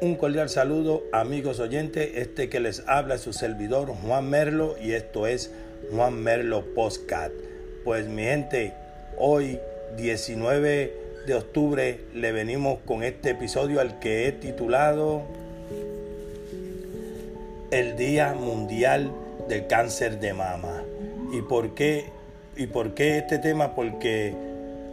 Un cordial saludo, amigos oyentes. Este que les habla es su servidor Juan Merlo y esto es Juan Merlo Postcat. Pues mi gente, hoy 19 de octubre le venimos con este episodio al que he titulado El Día Mundial del Cáncer de Mama. ¿Y por qué, y por qué este tema? Porque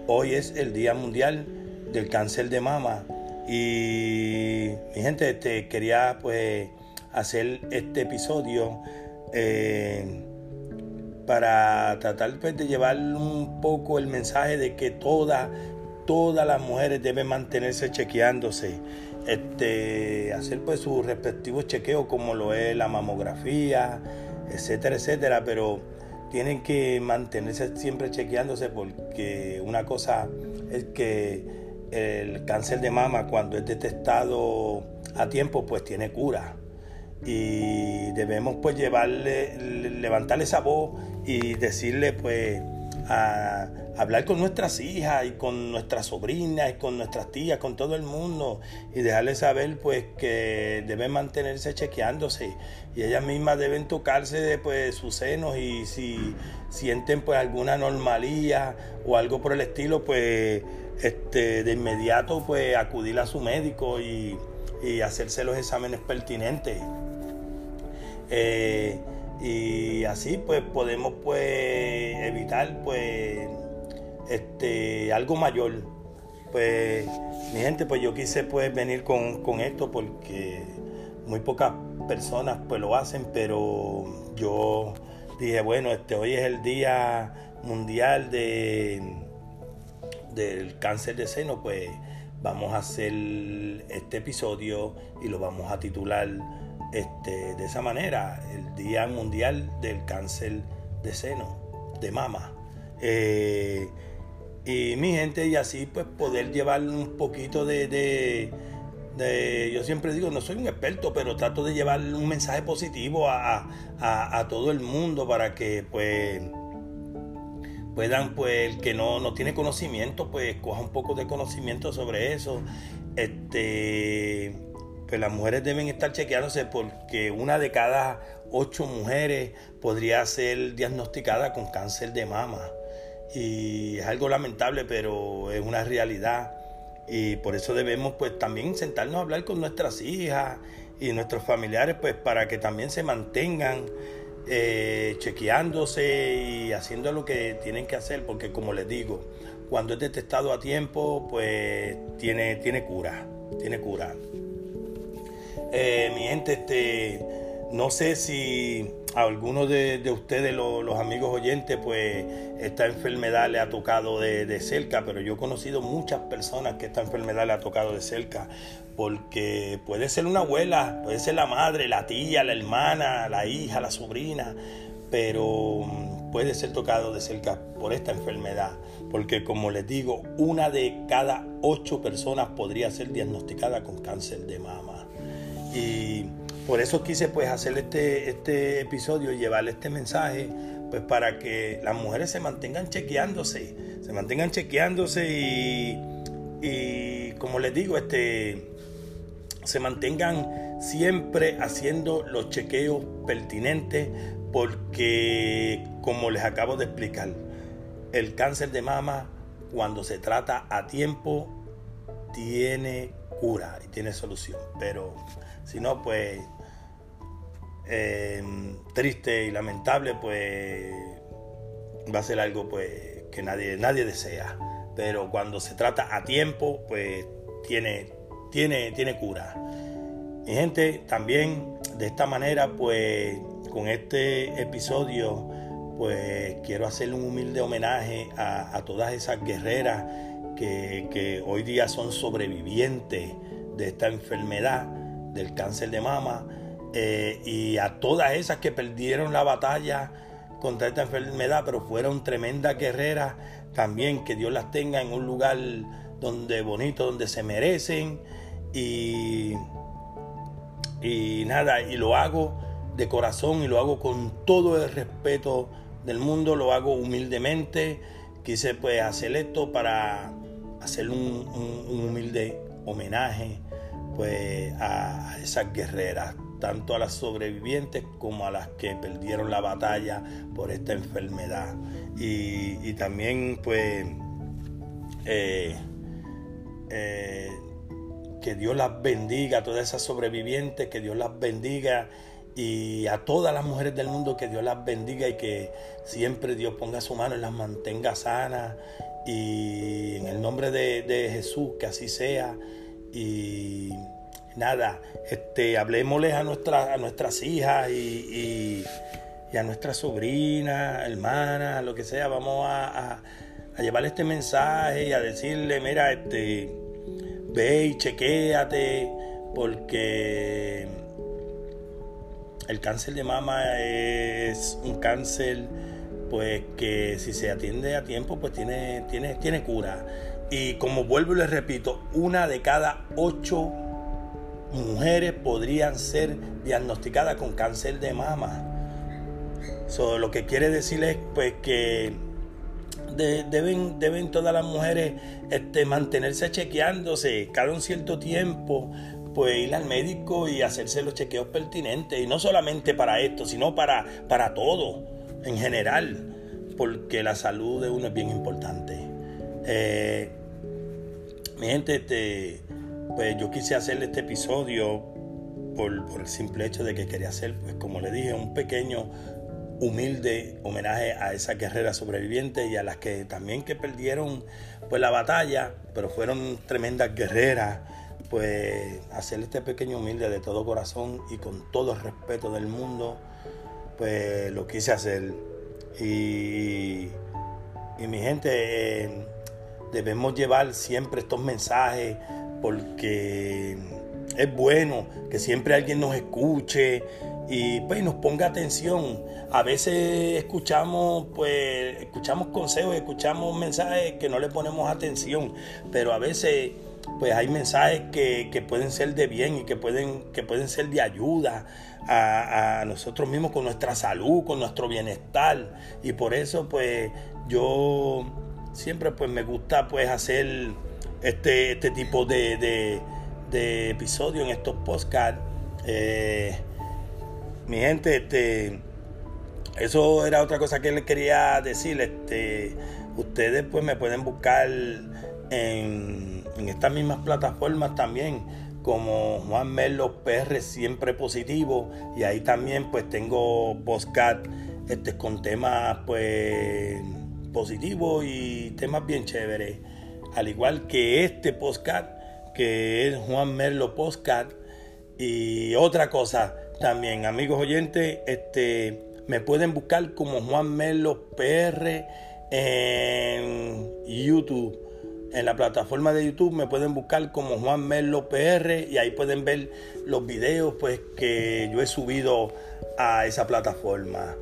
hoy es el Día Mundial del Cáncer de Mama y mi gente, este, quería pues hacer este episodio eh, para tratar pues, de llevar un poco el mensaje de que todas, todas las mujeres deben mantenerse chequeándose, este, hacer pues sus respectivos chequeos como lo es la mamografía, etcétera, etcétera, pero tienen que mantenerse siempre chequeándose porque una cosa es que el cáncer de mama cuando es detectado a tiempo pues tiene cura. Y debemos pues llevarle levantarle esa voz y decirle pues a hablar con nuestras hijas y con nuestras sobrinas y con nuestras tías, con todo el mundo y dejarles saber pues que deben mantenerse chequeándose. Y ellas mismas deben tocarse pues sus senos y si sienten pues alguna anomalía o algo por el estilo pues este, de inmediato pues acudir a su médico y, hacerse los exámenes pertinentes. Eh, y así pues podemos pues evitar pues este algo mayor. Pues mi gente pues yo quise pues venir con, con esto porque muy pocas personas pues lo hacen, pero yo dije bueno este hoy es el día mundial de del cáncer de seno, pues vamos a hacer este episodio y lo vamos a titular este, de esa manera, el Día Mundial del Cáncer de Seno, de Mama. Eh, y mi gente, y así pues poder llevar un poquito de, de, yo siempre digo, no soy un experto, pero trato de llevar un mensaje positivo a, a todo el mundo para que pues puedan, pues, el que no, no tiene conocimiento, pues coja un poco de conocimiento sobre eso. Este, pues las mujeres deben estar chequeándose porque una de cada ocho mujeres podría ser diagnosticada con cáncer de mama. Y es algo lamentable, pero es una realidad. Y por eso debemos pues también sentarnos a hablar con nuestras hijas y nuestros familiares pues para que también se mantengan eh, chequeándose y haciendo lo que tienen que hacer, porque como les digo, cuando es detectado a tiempo, pues tiene, tiene cura, tiene cura. Eh, mi gente, este, no sé si a algunos de, ustedes, los, amigos oyentes, pues esta enfermedad le ha tocado de, cerca, pero yo he conocido muchas personas que esta enfermedad le ha tocado de cerca, porque puede ser una abuela, puede ser la madre, la tía, la hermana, la hija, la sobrina, pero mm, puede ser tocado de cerca por esta enfermedad, porque como les digo, una de cada ocho personas podría ser diagnosticada con cáncer de mama. Y por eso quise pues hacer este, este episodio llevarle este mensaje pues para que las mujeres se mantengan chequeándose, se mantengan chequeándose y, y como les digo, este, se mantengan siempre haciendo los chequeos pertinentes porque como les acabo de explicar, el cáncer de mama cuando se trata a tiempo tiene cura y tiene solución, pero si no, pues em, triste y lamentable, pues va a ser algo pues que nadie, nadie desea. Pero cuando se trata a tiempo, pues tiene, tiene, tiene cura. Mi gente, también de esta manera, pues con este episodio, pues quiero hacer un humilde homenaje a, todas esas guerreras que, que hoy día son sobrevivientes de esta enfermedad del cáncer de mama eh, y a todas esas que perdieron la batalla contra esta enfermedad, pero fueron tremendas guerreras también, que Dios las tenga en un lugar donde bonito, donde se merecen. Y, nada, y lo hago de corazón y lo hago con todo el respeto del mundo, lo hago humildemente, quise pues hacer esto para hacer un humilde homenaje pues a, esas guerreras, tanto a las sobrevivientes como a las que perdieron la batalla por esta enfermedad. Y, también pues eh, eh, que Dios las bendiga a todas esas sobrevivientes, que Dios las bendiga y a todas las mujeres del mundo que Dios las bendiga y que siempre Dios ponga su mano y las mantenga sanas y en el nombre de, Jesús que así sea y nada, este, hablemosles a, a nuestras hijas y, a nuestras sobrinas, hermanas, lo que sea, vamos a, a, este mensaje y a decirle, mira, este, ve y chequéate porque el cáncer de mama es un cáncer pues que si se atiende a tiempo pues tiene, tiene, tiene cura. Y como vuelvo y les repito, una de cada ocho mujeres podrían ser diagnosticadas con cáncer de mama. lo que quiere decir es pues que deben, deben todas las mujeres este, mantenerse chequeándose cada un cierto tiempo pues ir al médico y hacerse los chequeos pertinentes. Y no solamente para esto, sino para, para todo en general, porque la salud de uno es bien importante. Eh, mi gente, este, pues yo quise hacerle este episodio por, por, el simple hecho de que quería hacer, pues como le dije, un pequeño humilde homenaje a esas guerreras sobrevivientes y a las que también que perdieron pues la batalla, pero fueron tremendas guerreras pues hacer este pequeño humilde de todo corazón y con todo el respeto del mundo, pues lo quise hacer. Y, y mi gente, eh, debemos llevar siempre estos mensajes porque es bueno que siempre alguien nos escuche y pues nos ponga atención. A veces escuchamos, pues, escuchamos consejos, escuchamos mensajes que no le ponemos atención, pero a veces pues hay mensajes que, pueden ser de bien y que pueden, que pueden ser de ayuda a, nosotros mismos con nuestra salud, con nuestro bienestar. Y por eso pues yo siempre pues me gusta pues hacer este, este tipo de, de, de episodios en estos podcasts. Eh, mi gente, este, eso era otra cosa que les quería decir. Este, ustedes pues me pueden buscar en, estas mismas plataformas también como Juan Melo PR siempre positivo y ahí también pues tengo podcast este, con temas pues positivos y temas bien chéveres al igual que este podcast que es Juan Merlo Podcast y otra cosa también amigos oyentes este me pueden buscar como Juan Merlo PR en YouTube en la plataforma de YouTube me pueden buscar como Juan Merlo PR y ahí pueden ver los videos pues que yo he subido a esa plataforma.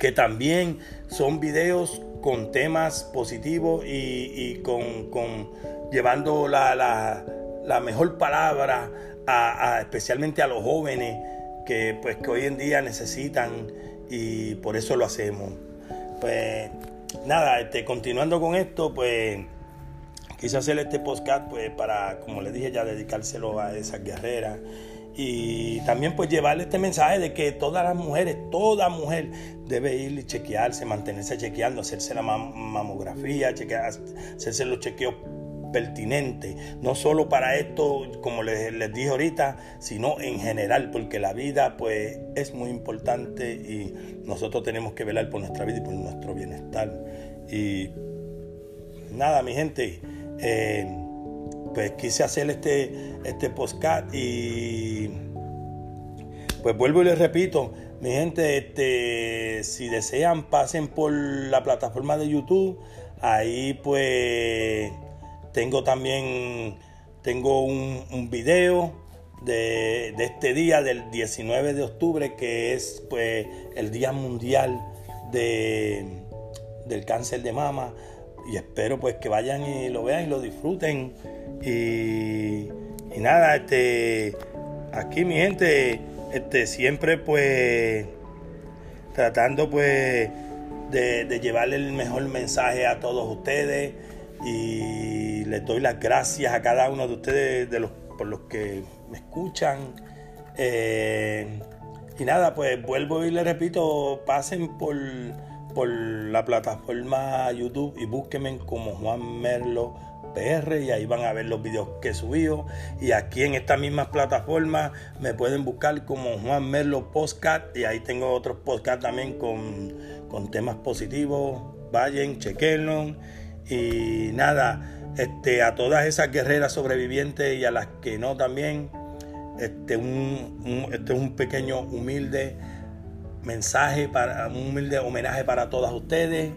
Que también son videos con temas positivos y, con, llevando la, mejor palabra a, especialmente a los jóvenes que pues que hoy en día necesitan y por eso lo hacemos. Pues nada, este, continuando con esto, pues Quise hacer este podcast pues para, como les dije ya, dedicárselo a esas guerreras y también pues llevarle este mensaje de que todas las mujeres, toda mujer debe ir y chequearse, mantenerse chequeando, hacerse la mamografía, chequear, hacerse los chequeos pertinentes, no solo para esto, como les, les, dije ahorita, sino en general, porque la vida pues es muy importante y nosotros tenemos que velar por nuestra vida y por nuestro bienestar. Y nada, mi gente, eh, pues quise hacer este, este podcast y pues vuelvo y les repito, mi gente, este, si desean pasen por la plataforma de YouTube, ahí pues tengo también tengo un, un video de, de, este día del 19 de octubre que es pues el día mundial de, del cáncer de mama y espero pues que vayan y lo vean y lo disfruten. Y, nada, este, aquí mi gente, este, siempre pues tratando pues de, de llevarle el mejor mensaje a todos ustedes y les doy las gracias a cada uno de ustedes, de los por los que me escuchan. Eh, y nada, pues vuelvo y le repito, pasen por, por la plataforma YouTube y búsquenme como Juan Merlo PR y ahí van a ver los videos que he subido. Y aquí en esta misma plataforma me pueden buscar como Juan Merlo Postcat y ahí tengo otros podcast también con, con temas positivos. Vayan, chequenlo. Y nada, este, a todas esas guerreras sobrevivientes y a las que no también, este, un, este es un pequeño humilde mensaje, para, un humilde homenaje para todas ustedes.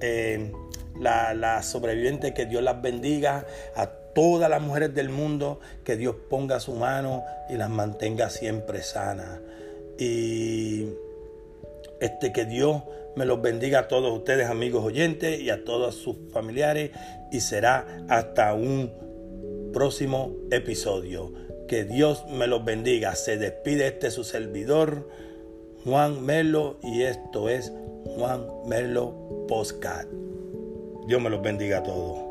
Eh, las la sobrevivientes, que Dios las bendiga, a todas las mujeres del mundo, que Dios ponga su mano y las mantenga siempre sanas. Y este, que Dios me los bendiga a todos ustedes, amigos oyentes, y a todos sus familiares, y será hasta un próximo episodio. Que Dios me los bendiga. Se despide este su servidor, Juan Melo, y esto es Juan Melo Postcard. Dios me los bendiga a todos.